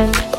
Bye.